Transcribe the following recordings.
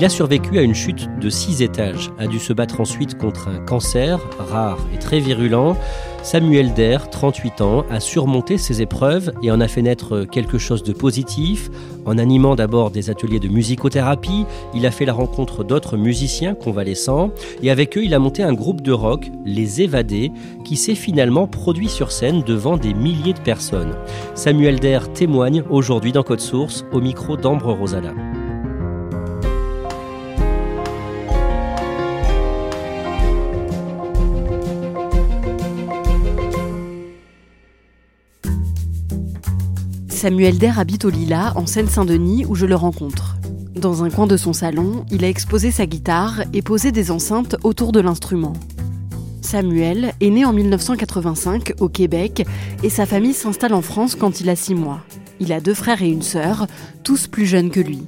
Il a survécu à une chute de 6 étages, a dû se battre ensuite contre un cancer rare et très virulent. Samuel Der, 38 ans, a surmonté ces épreuves et en a fait naître quelque chose de positif. En animant d'abord des ateliers de musicothérapie, il a fait la rencontre d'autres musiciens convalescents et avec eux il a monté un groupe de rock, Les Évadés, qui s'est finalement produit sur scène devant des milliers de personnes. Samuel Der témoigne aujourd'hui dans Code Source au micro d'Ambre Rosala. Samuel Der habite au Lila, en Seine-Saint-Denis, où je le rencontre. Dans un coin de son salon, il a exposé sa guitare et posé des enceintes autour de l'instrument. Samuel est né en 1985 au Québec et sa famille s'installe en France quand il a 6 mois. Il a deux frères et une sœur, tous plus jeunes que lui.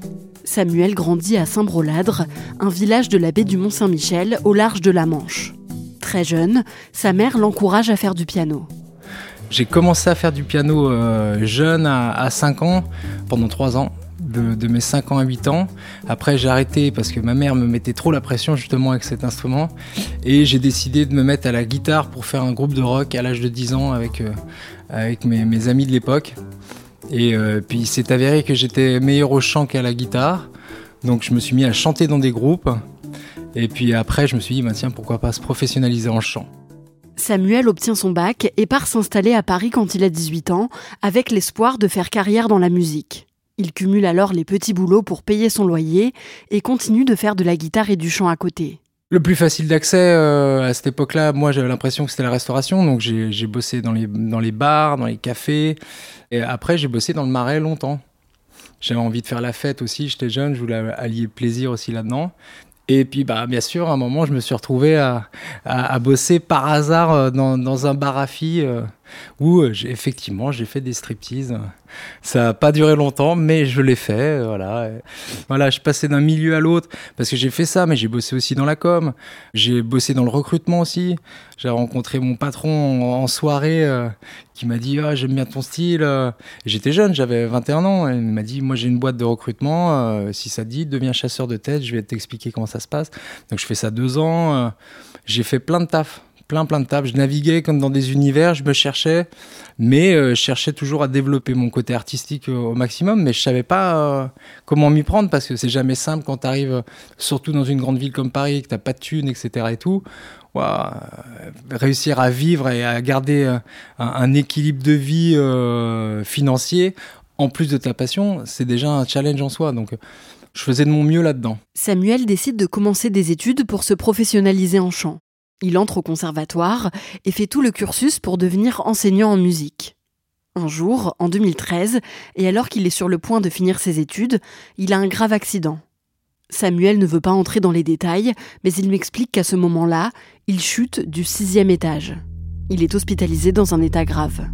Samuel grandit à Saint-Broladre, un village de la baie du Mont-Saint-Michel au large de la Manche. Très jeune, sa mère l'encourage à faire du piano. J'ai commencé à faire du piano euh, jeune à, 5 ans, pendant 3 ans. De, mes 5 ans à 8 ans. Après, j'ai arrêté parce que ma mère me mettait trop la pression justement avec cet instrument. Et j'ai décidé de me mettre à la guitare pour faire un groupe de rock à l'âge de 10 ans avec, euh, mes, amis de l'époque. Et euh, puis il s'est avéré que j'étais meilleur au chant qu'à la guitare. Donc je me suis mis à chanter dans des groupes. Et puis après, je me suis dit, bah, tiens, pourquoi pas se professionnaliser en chant. Samuel obtient son bac et part s'installer à Paris quand il a 18 ans, avec l'espoir de faire carrière dans la musique. Il cumule alors les petits boulots pour payer son loyer et continue de faire de la guitare et du chant à côté. Le plus facile d'accès euh, à cette époque-là, moi j'avais l'impression que c'était la restauration, donc j'ai bossé dans les, bars, dans les cafés, et après j'ai bossé dans le marais longtemps. J'avais envie de faire la fête aussi, j'étais jeune, je voulais allier plaisir aussi là-dedans. Et puis, bah, bien sûr, à un moment, je me suis retrouvé à, bosser par hasard euh, dans, dans un bar à filles euh, où, euh, effectivement, j'ai fait des striptease. Ça n'a pas duré longtemps, mais je l'ai fait. Voilà. voilà, je passais d'un milieu à l'autre parce que j'ai fait ça, mais j'ai bossé aussi dans la com. J'ai bossé dans le recrutement aussi. J'ai rencontré mon patron en, soirée qui m'a dit ah, J'aime bien ton style. J'étais jeune, j'avais 21 ans. il m'a dit Moi, j'ai une boîte de recrutement. si ça te dit, deviens chasseur de tête. Je vais t'expliquer comment ça se passe. Donc, je fais ça deux ans. j'ai fait plein de taf plein plein de tables. Je naviguais comme dans des univers, je me cherchais, mais euh, je cherchais toujours à développer mon côté artistique euh, au maximum, mais je savais pas euh, comment m'y prendre parce que c'est jamais simple quand tu arrives, surtout dans une grande ville comme Paris, que t'as pas de thunes, etc. et tout. réussir à vivre et à garder un, équilibre de vie financier en plus de ta passion, c'est déjà un challenge en soi. Donc je faisais de mon mieux là-dedans. Samuel décide de commencer des études pour se professionnaliser en chant. Il entre au conservatoire et fait tout le cursus pour devenir enseignant en musique. Un jour, en 2013, et alors qu'il est sur le point de finir ses études, il a un grave accident. Samuel ne veut pas entrer dans les détails, mais il m'explique qu'à ce moment-là, il chute du sixième étage. Il est hospitalisé dans un état grave.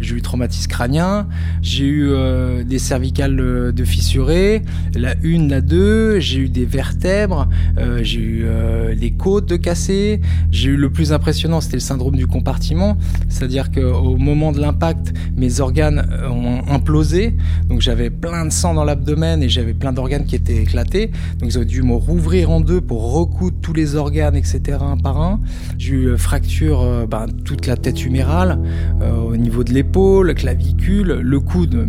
J'ai eu traumatisme crânien, j'ai eu euh, des cervicales de fissurées, la une, la deux, j'ai eu des vertèbres, euh, j'ai eu euh, les côtes de cassées, j'ai eu le plus impressionnant, c'était le syndrome du compartiment, c'est-à-dire qu'au moment de l'impact, mes organes ont implosé, donc j'avais plein de sang dans l'abdomen et j'avais plein d'organes qui étaient éclatés, donc ils ont dû me rouvrir en deux pour recoudre tous les organes, etc. un par un. J'ai eu fracture ben, toute la tête humérale au niveau de l'épaule la clavicule, le coude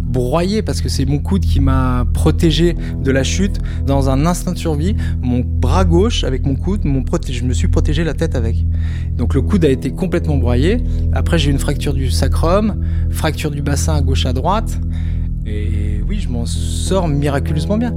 broyé parce que c'est mon coude qui m'a protégé de la chute. Dans un instant de survie, mon bras gauche avec mon coude, je me suis protégé la tête avec. Donc le coude a été complètement broyé. Après j'ai eu une fracture du sacrum, fracture du bassin à gauche à droite. Et oui, je m'en sors miraculeusement bien.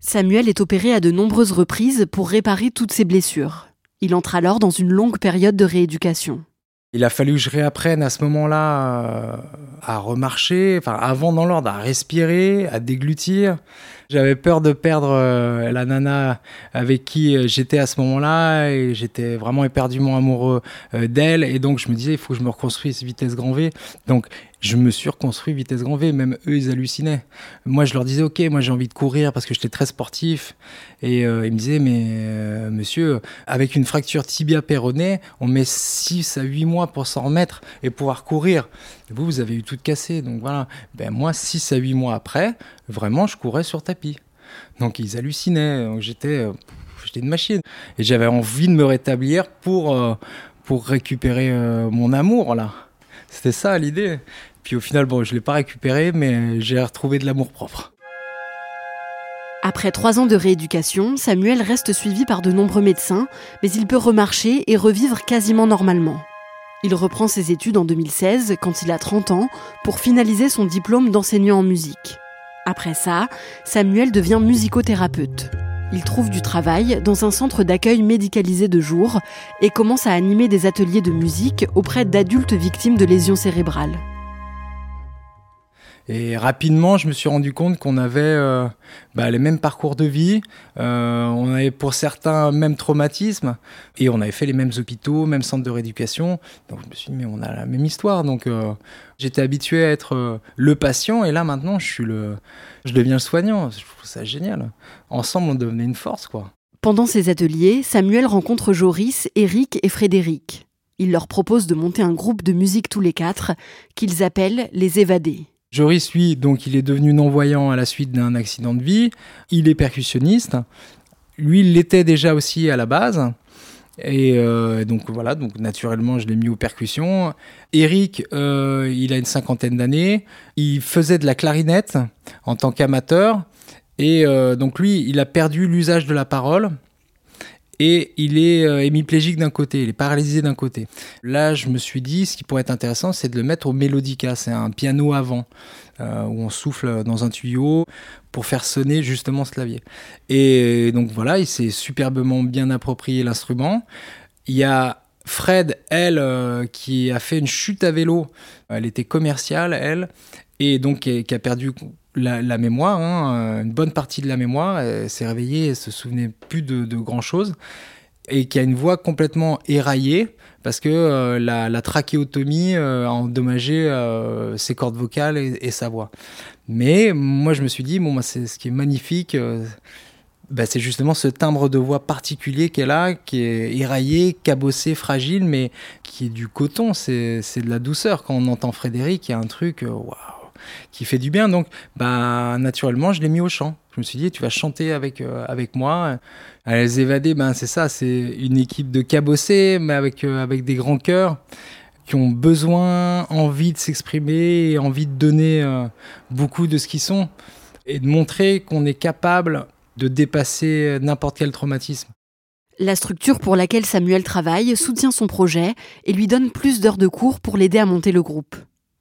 Samuel est opéré à de nombreuses reprises pour réparer toutes ses blessures. Il entre alors dans une longue période de rééducation. Il a fallu que je réapprenne à ce moment-là euh, à remarcher, enfin avant dans l'ordre, à respirer, à déglutir. J'avais peur de perdre euh, la nana avec qui euh, j'étais à ce moment-là et j'étais vraiment éperdument amoureux d'elle et donc je me disais il faut que je me reconstruise vitesse grand V. Donc je me suis reconstruit vitesse grand V. Même eux, ils hallucinaient. Moi, je leur disais, OK, moi j'ai envie de courir parce que j'étais très sportif. Et euh, ils me disaient, mais euh, monsieur, avec une fracture tibia péronée, on met 6 à 8 mois pour s'en remettre et pouvoir courir. Vous, vous avez eu tout cassé. Donc voilà. Ben, moi, 6 à 8 mois après, vraiment, je courais sur tapis. Donc ils hallucinaient. J'étais, euh, j'étais une machine. Et j'avais envie de me rétablir pour, pour récupérer mon amour, là. C'était ça l'idée. Puis au final, je ne l'ai pas récupéré, mais j'ai retrouvé de l'amour propre. Après trois ans de rééducation, Samuel reste suivi par de nombreux médecins, mais il peut remarcher et revivre quasiment normalement. Il reprend ses études en 2016, quand il a 30 ans, pour finaliser son diplôme d'enseignant en musique. Après ça, Samuel devient musicothérapeute. Il trouve du travail dans un centre d'accueil médicalisé de jour et commence à animer des ateliers de musique auprès d'adultes victimes de lésions cérébrales. Et rapidement, je me suis rendu compte qu'on avait euh, bah, les mêmes parcours de vie, euh, on avait pour certains même traumatismes, et on avait fait les mêmes hôpitaux, même centres de rééducation. Donc je me suis dit, mais on a la même histoire. Donc euh, j'étais habitué à être le patient, et là maintenant, je suis le, je deviens le soignant. Je trouve ça génial. Ensemble, on devenait une force, quoi. Pendant ces ateliers, Samuel rencontre Joris, Eric et Frédéric. Il leur propose de monter un groupe de musique tous les quatre, qu'ils appellent les Évadés. Joris, lui, donc il est devenu non-voyant à la suite d'un accident de vie. Il est percussionniste. Lui, il l'était déjà aussi à la base. Et euh, donc voilà, donc naturellement, je l'ai mis aux percussions. Eric, euh, il a une cinquantaine d'années. Il faisait de la clarinette en tant qu'amateur. Et euh, donc lui, il a perdu l'usage de la parole et il est euh, hémiplégique d'un côté, il est paralysé d'un côté. Là, je me suis dit, ce qui pourrait être intéressant, c'est de le mettre au mélodica, c'est un piano avant, euh, où on souffle dans un tuyau pour faire sonner justement ce clavier. Et donc voilà, il s'est superbement bien approprié l'instrument. Il y a Fred, elle, euh, qui a fait une chute à vélo. Elle était commerciale, elle, et donc qui a perdu la, mémoire, hein, une bonne partie de la mémoire. Elle s'est réveillée, elle se souvenait plus de, grand chose. Et qui a une voix complètement éraillée parce que euh, la, trachéotomie euh, a endommagé euh, ses cordes vocales et, sa voix. Mais moi, je me suis dit, bon, bah, c'est ce qui est magnifique. Bah, c'est justement ce timbre de voix particulier qu'elle a, qui est éraillé, cabossé, fragile, mais qui est du coton. C'est de la douceur. Quand on entend Frédéric, il y a un truc, waouh, qui fait du bien. Donc, bah, naturellement, je l'ai mis au chant. Je me suis dit, tu vas chanter avec, euh, avec moi. À les évader, ben, c'est ça, c'est une équipe de cabossés, mais avec, euh, avec des grands cœurs qui ont besoin, envie de s'exprimer envie de donner euh, beaucoup de ce qu'ils sont et de montrer qu'on est capable de dépasser n'importe quel traumatisme. La structure pour laquelle Samuel travaille soutient son projet et lui donne plus d'heures de cours pour l'aider à monter le groupe.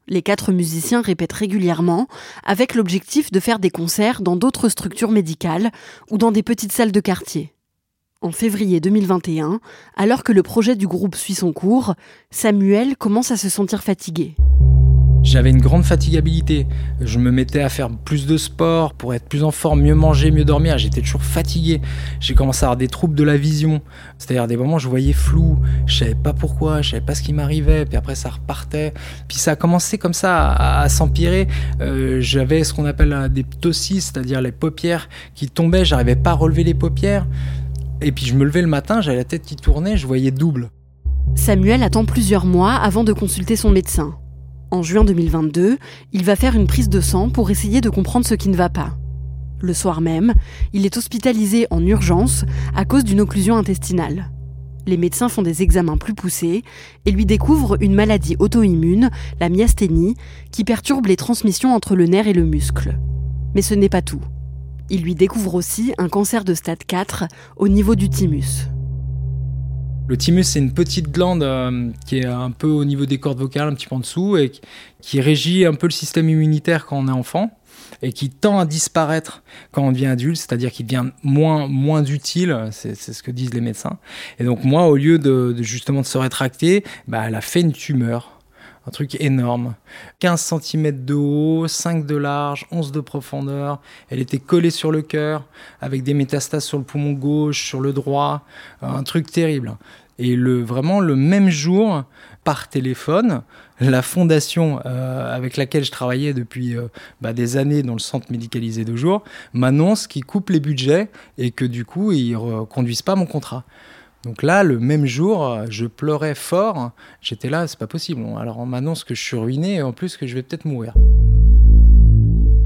Les quatre musiciens répètent régulièrement avec l'objectif de faire des concerts dans d'autres structures médicales ou dans des petites salles de quartier. En février 2021, alors que le projet du groupe suit son cours, Samuel commence à se sentir fatigué. J'avais une grande fatigabilité. Je me mettais à faire plus de sport pour être plus en forme, mieux manger, mieux dormir. J'étais toujours fatigué. J'ai commencé à avoir des troubles de la vision. C'est-à-dire des moments où je voyais flou. Je savais pas pourquoi, je savais pas ce qui m'arrivait. Puis après ça repartait. Puis ça a commencé comme ça à, s'empirer. Euh, j'avais ce qu'on appelle des ptosis, c'est-à-dire les paupières qui tombaient. J'arrivais pas à relever les paupières. Et puis je me levais le matin, j'avais la tête qui tournait, je voyais double. Samuel attend plusieurs mois avant de consulter son médecin. En juin 2022, il va faire une prise de sang pour essayer de comprendre ce qui ne va pas. Le soir même, il est hospitalisé en urgence à cause d'une occlusion intestinale. Les médecins font des examens plus poussés et lui découvrent une maladie auto-immune, la myasthénie, qui perturbe les transmissions entre le nerf et le muscle. Mais ce n'est pas tout. Il lui découvre aussi un cancer de stade 4 au niveau du thymus. Le thymus, c'est une petite glande euh, qui est un peu au niveau des cordes vocales, un petit peu en dessous, et qui régit un peu le système immunitaire quand on est enfant, et qui tend à disparaître quand on devient adulte, c'est-à-dire qu'il devient moins, moins utile, c'est ce que disent les médecins. Et donc moi, au lieu de, justement de se rétracter, bah, elle a fait une tumeur un truc énorme. 15 cm de haut, 5 de large, 11 de profondeur. Elle était collée sur le cœur, avec des métastases sur le poumon gauche, sur le droit. Un truc terrible. Et le, vraiment, le même jour, par téléphone, la fondation euh, avec laquelle je travaillais depuis euh, bah, des années dans le centre médicalisé de jour m'annonce qu'ils coupent les budgets et que du coup, ils ne conduisent pas mon contrat. Donc là, le même jour, je pleurais fort. J'étais là, c'est pas possible. Alors on m'annonce que je suis ruiné et en plus que je vais peut-être mourir.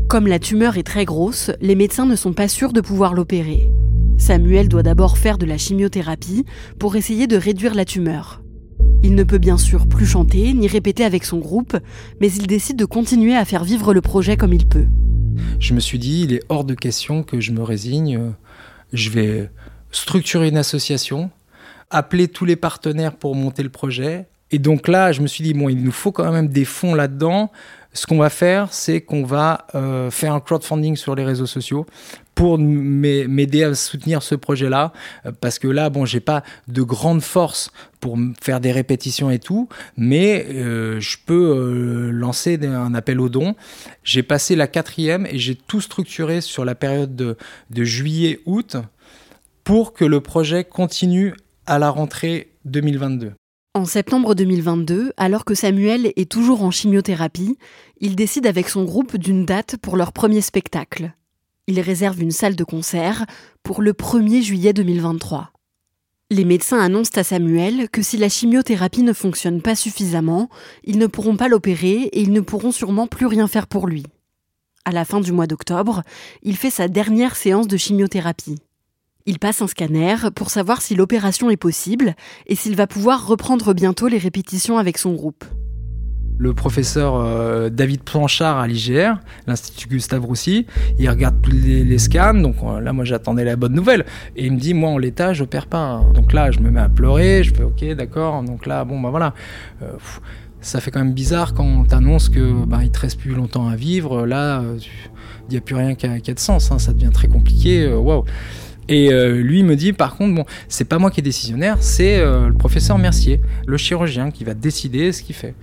Comme la tumeur est très grosse, les médecins ne sont pas sûrs de pouvoir l'opérer. Samuel doit d'abord faire de la chimiothérapie pour essayer de réduire la tumeur. Il ne peut bien sûr plus chanter ni répéter avec son groupe, mais il décide de continuer à faire vivre le projet comme il peut. Je me suis dit, il est hors de question que je me résigne. Je vais structurer une association appeler tous les partenaires pour monter le projet. Et donc là, je me suis dit, bon, il nous faut quand même des fonds là-dedans. Ce qu'on va faire, c'est qu'on va euh, faire un crowdfunding sur les réseaux sociaux pour m'aider à soutenir ce projet-là. Euh, parce que là, bon, j'ai pas de grande force pour faire des répétitions et tout, mais euh, je peux lancer un appel aux dons. J'ai passé la quatrième et j'ai tout structuré sur la période de, de juillet-août pour que le projet continue à la rentrée 2022. En septembre 2022, alors que Samuel est toujours en chimiothérapie, il décide avec son groupe d'une date pour leur premier spectacle. Il réserve une salle de concert pour le 1er juillet 2023. Les médecins annoncent à Samuel que si la chimiothérapie ne fonctionne pas suffisamment, ils ne pourront pas l'opérer et ils ne pourront sûrement plus rien faire pour lui. À la fin du mois d'octobre, il fait sa dernière séance de chimiothérapie. Il passe un scanner pour savoir si l'opération est possible et s'il va pouvoir reprendre bientôt les répétitions avec son groupe. Le professeur euh, David Planchard à l'IGR, l'Institut Gustave Roussy, il regarde tous les, scans, donc euh, là moi j'attendais la bonne nouvelle, et il me dit moi en l'état j'opère pas. Donc là je me mets à pleurer, je fais ok d'accord, donc là bon bah voilà. Euh, ça fait quand même bizarre quand on t'annonce que bah, il te reste plus longtemps à vivre, là il n'y a plus rien qui a, de sens, hein. ça devient très compliqué, waouh. Et euh, lui me dit par contre, bon, c'est pas moi qui est décisionnaire, c'est euh, le professeur Mercier, le chirurgien, qui va décider ce qu'il fait.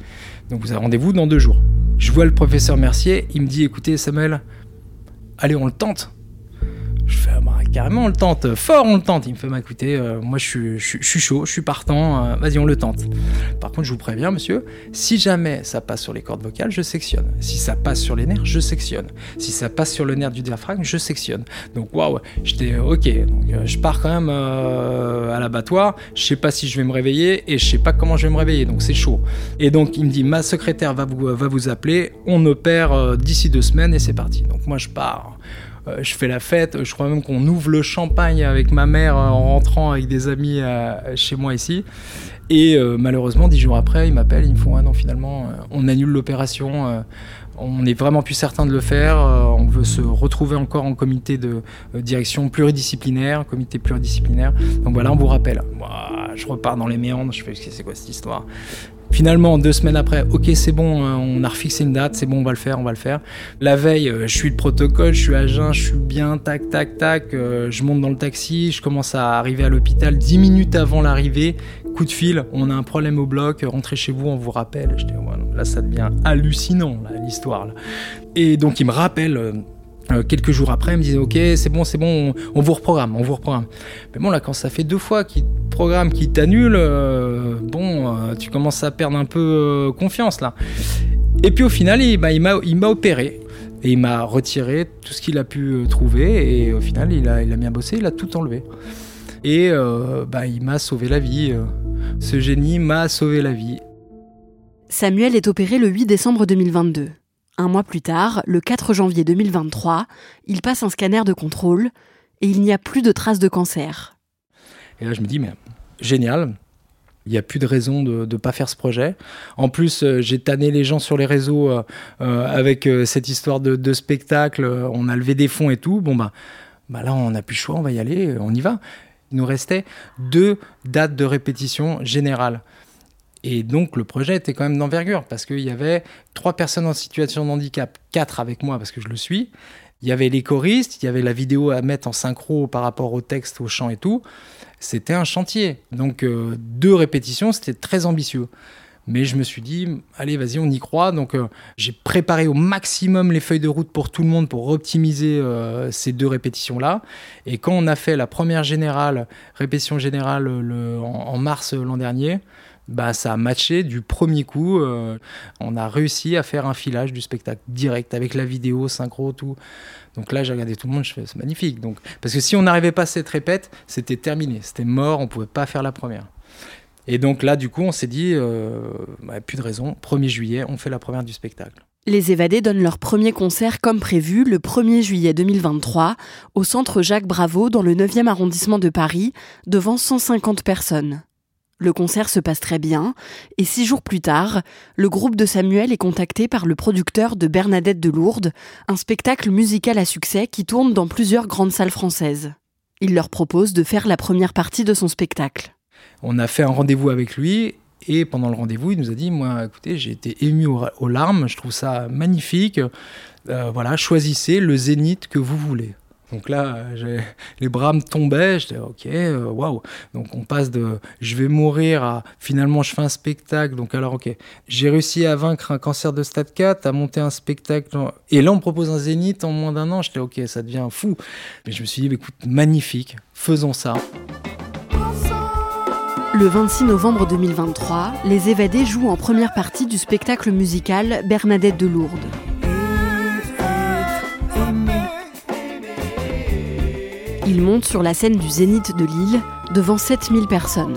Donc vous avez rendez-vous dans deux jours. Je vois le professeur Mercier, il me dit écoutez Samuel, allez on le tente. Fais, bah, carrément, on le tente. Fort, on le tente. Il me fait, bah, écoutez, euh, moi, je suis, chaud, je suis partant. Euh, vas-y, on le tente. Par contre, je vous préviens, monsieur, si jamais ça passe sur les cordes vocales, je sectionne. Si ça passe sur les nerfs, je sectionne. Si ça passe sur le nerf du diaphragme, je sectionne. Donc, waouh, j'étais, euh, ok. Donc, je pars quand même à l'abattoir. Je sais pas si je vais me réveiller et je sais pas comment je vais me réveiller. Donc, c'est chaud. Et donc, il me dit, ma secrétaire va vous appeler. On opère d'ici deux semaines et c'est parti. Donc, moi, je pars. Euh, je fais la fête. Je crois même qu'on ouvre le champagne avec ma mère euh, en rentrant avec des amis euh, chez moi ici. Et malheureusement, dix jours après, ils m'appellent, ils me font ah non, finalement, on annule l'opération. on est vraiment plus certain de le faire. on veut se retrouver encore en comité de direction pluridisciplinaire, comité pluridisciplinaire. Donc voilà, on vous rappelle. Je repars dans les méandres. Je fais c'est quoi cette histoire? Finalement, deux semaines après, ok, c'est bon, euh, on a refixé une date, c'est bon, on va le faire, on va le faire. La veille, euh, je suis le protocole, je suis à jeun, je suis bien, tac, tac, tac. Euh, je monte dans le taxi, je commence à arriver à l'hôpital dix minutes avant l'arrivée. coup de fil, on a un problème au bloc, rentrez chez vous, on vous rappelle. Là, ça devient hallucinant, l'histoire. Et donc, il me rappelle. Euh, euh, quelques jours après, il me disait Ok, c'est bon, c'est bon, on, vous reprogramme, on vous reprogramme. Mais bon, là, quand ça fait deux fois qu'il programme, qu'il t'annule, euh, bon, tu commences à perdre un peu confiance là. Et puis au final, il, m'a opéré. Et il m'a retiré tout ce qu'il a pu trouver. Et au final, il a, il bien bossé, il a tout enlevé. Et euh, bah, il m'a sauvé la vie. Euh. Ce génie m'a sauvé la vie. Samuel est opéré le 8 décembre 2022. Un mois plus tard, le 4 janvier 2023, il passe un scanner de contrôle et il n'y a plus de traces de cancer. Et là, je me dis, mais génial, il n'y a plus de raison de ne pas faire ce projet. En plus, euh, j'ai tanné les gens sur les réseaux avec cette histoire de, spectacle. On a levé des fonds et tout. Bon, bah, bah là, on n'a plus le choix, on va y aller, on y va il nous restait deux dates de répétition générales. Et donc le projet était quand même d'envergure parce qu'il y avait trois personnes en situation de handicap, quatre avec moi parce que je le suis. Il y avait les choristes, il y avait la vidéo à mettre en synchro par rapport au texte, au chant et tout. C'était un chantier. Donc euh, deux répétitions, c'était très ambitieux. Mais je me suis dit, allez, vas-y, on y croit. Donc, euh, j'ai préparé au maximum les feuilles de route pour tout le monde pour optimiser euh, ces deux répétitions-là. Et quand on a fait la première générale, répétition générale en, mars l'an dernier, bah, ça a matché du premier coup. Euh, on a réussi à faire un filage du spectacle direct avec la vidéo, synchro, tout. Donc là, j'ai regardé tout le monde, je c'est magnifique. Donc, parce que si on n'arrivait pas à cette répète, c'était terminé, c'était mort, on pouvait pas faire la première. Et donc là, du coup, on s'est dit, euh, bah, plus de raison, 1er juillet, on fait la première du spectacle. Les Évadés donnent leur premier concert comme prévu le 1er juillet 2023 au centre Jacques Bravo dans le 9e arrondissement de Paris devant 150 personnes. Le concert se passe très bien et six jours plus tard, le groupe de Samuel est contacté par le producteur de Bernadette de Lourdes, un spectacle musical à succès qui tourne dans plusieurs grandes salles françaises. Il leur propose de faire la première partie de son spectacle. On a fait un rendez-vous avec lui et pendant le rendez-vous, il nous a dit Moi, écoutez, j'ai été ému aux, larmes, je trouve ça magnifique. Euh, voilà, choisissez le zénith que vous voulez. Donc là, les bras me tombaient, j'étais ok, euh, waouh. Donc on passe de je vais mourir à finalement je fais un spectacle. Donc alors ok, j'ai réussi à vaincre un cancer de stade 4, à monter un spectacle. Et là on me propose un zénith en moins d'un an, j'étais ok, ça devient fou. Mais je me suis dit, écoute, magnifique, faisons ça. Le 26 novembre 2023, les évadés jouent en première partie du spectacle musical Bernadette de Lourdes. Ils montent sur la scène du Zénith de Lille devant 7000 personnes.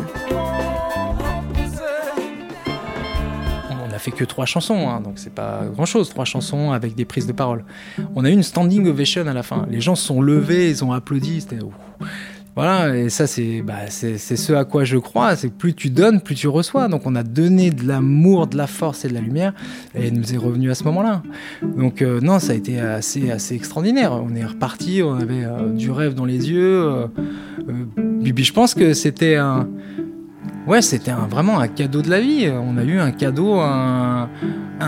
Fait que trois chansons, hein, donc c'est pas grand chose, trois chansons avec des prises de parole. On a eu une standing ovation à la fin. Les gens se sont levés, ils ont applaudi. C'était voilà, et ça, c'est bah, ce à quoi je crois. C'est plus tu donnes, plus tu reçois. Donc, on a donné de l'amour, de la force et de la lumière, et nous est revenu à ce moment-là. Donc, euh, non, ça a été assez, assez extraordinaire. On est reparti, on avait euh, du rêve dans les yeux. Euh, puis, je pense que c'était un ouais, c'était vraiment un cadeau de la vie. On a eu un cadeau, un,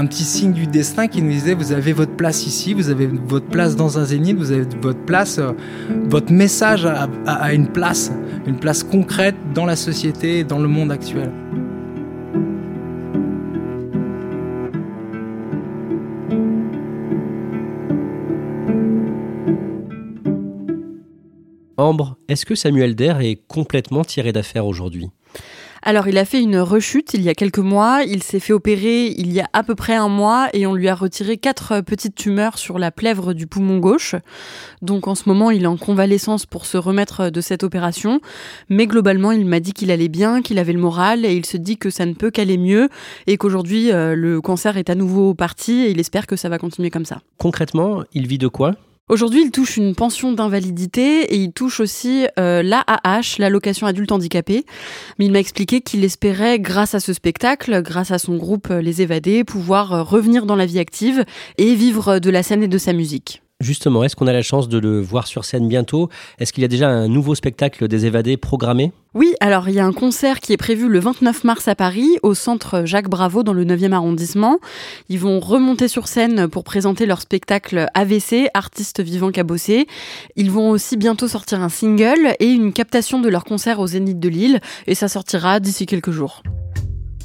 petit signe du destin qui nous disait vous avez votre place ici, vous avez votre place dans un zénith, vous avez votre place, euh, votre message a, une place, une place concrète dans la société, dans le monde actuel. Ambre, est-ce que Samuel Der est complètement tiré d'affaire aujourd'hui? Alors, il a fait une rechute il y a quelques mois. Il s'est fait opérer il y a à peu près un mois et on lui a retiré quatre petites tumeurs sur la plèvre du poumon gauche. Donc, en ce moment, il est en convalescence pour se remettre de cette opération. Mais globalement, il m'a dit qu'il allait bien, qu'il avait le moral et il se dit que ça ne peut qu'aller mieux et qu'aujourd'hui, euh, le cancer est à nouveau parti et il espère que ça va continuer comme ça. Concrètement, il vit de quoi? Aujourd'hui, il touche une pension d'invalidité et il touche aussi euh, l'AAH, l'allocation adulte handicapé. Mais il m'a expliqué qu'il espérait, grâce à ce spectacle, grâce à son groupe euh, Les Évadés, pouvoir euh, revenir dans la vie active et vivre de la scène et de sa musique. Justement, est-ce qu'on a la chance de le voir sur scène bientôt? Est-ce qu'il y a déjà un nouveau spectacle des évadés programmé? Oui, alors il y a un concert qui est prévu le 29 mars à Paris, au centre Jacques Bravo dans le 9e arrondissement. Ils vont remonter sur scène pour présenter leur spectacle AVC, Artistes vivants cabossés. Ils vont aussi bientôt sortir un single et une captation de leur concert au Zénith de Lille, et ça sortira d'ici quelques jours.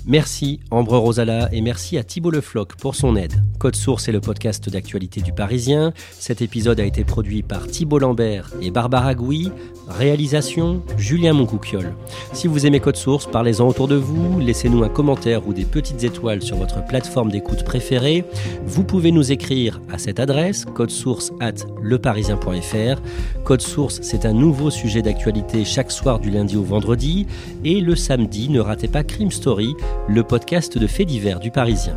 Merci Ambre Rosala et merci à Thibault Lefloc pour son aide. Code Source est le podcast d'actualité du Parisien. Cet épisode a été produit par Thibault Lambert et Barbara Gouy. Réalisation Julien Moncouquiole. Si vous aimez Code Source, parlez-en autour de vous, laissez-nous un commentaire ou des petites étoiles sur votre plateforme d'écoute préférée. Vous pouvez nous écrire à cette adresse codesource at leparisien.fr. Code Source, c'est un nouveau sujet d'actualité chaque soir du lundi au vendredi et le samedi, ne ratez pas Crime Story le podcast de faits divers du Parisien.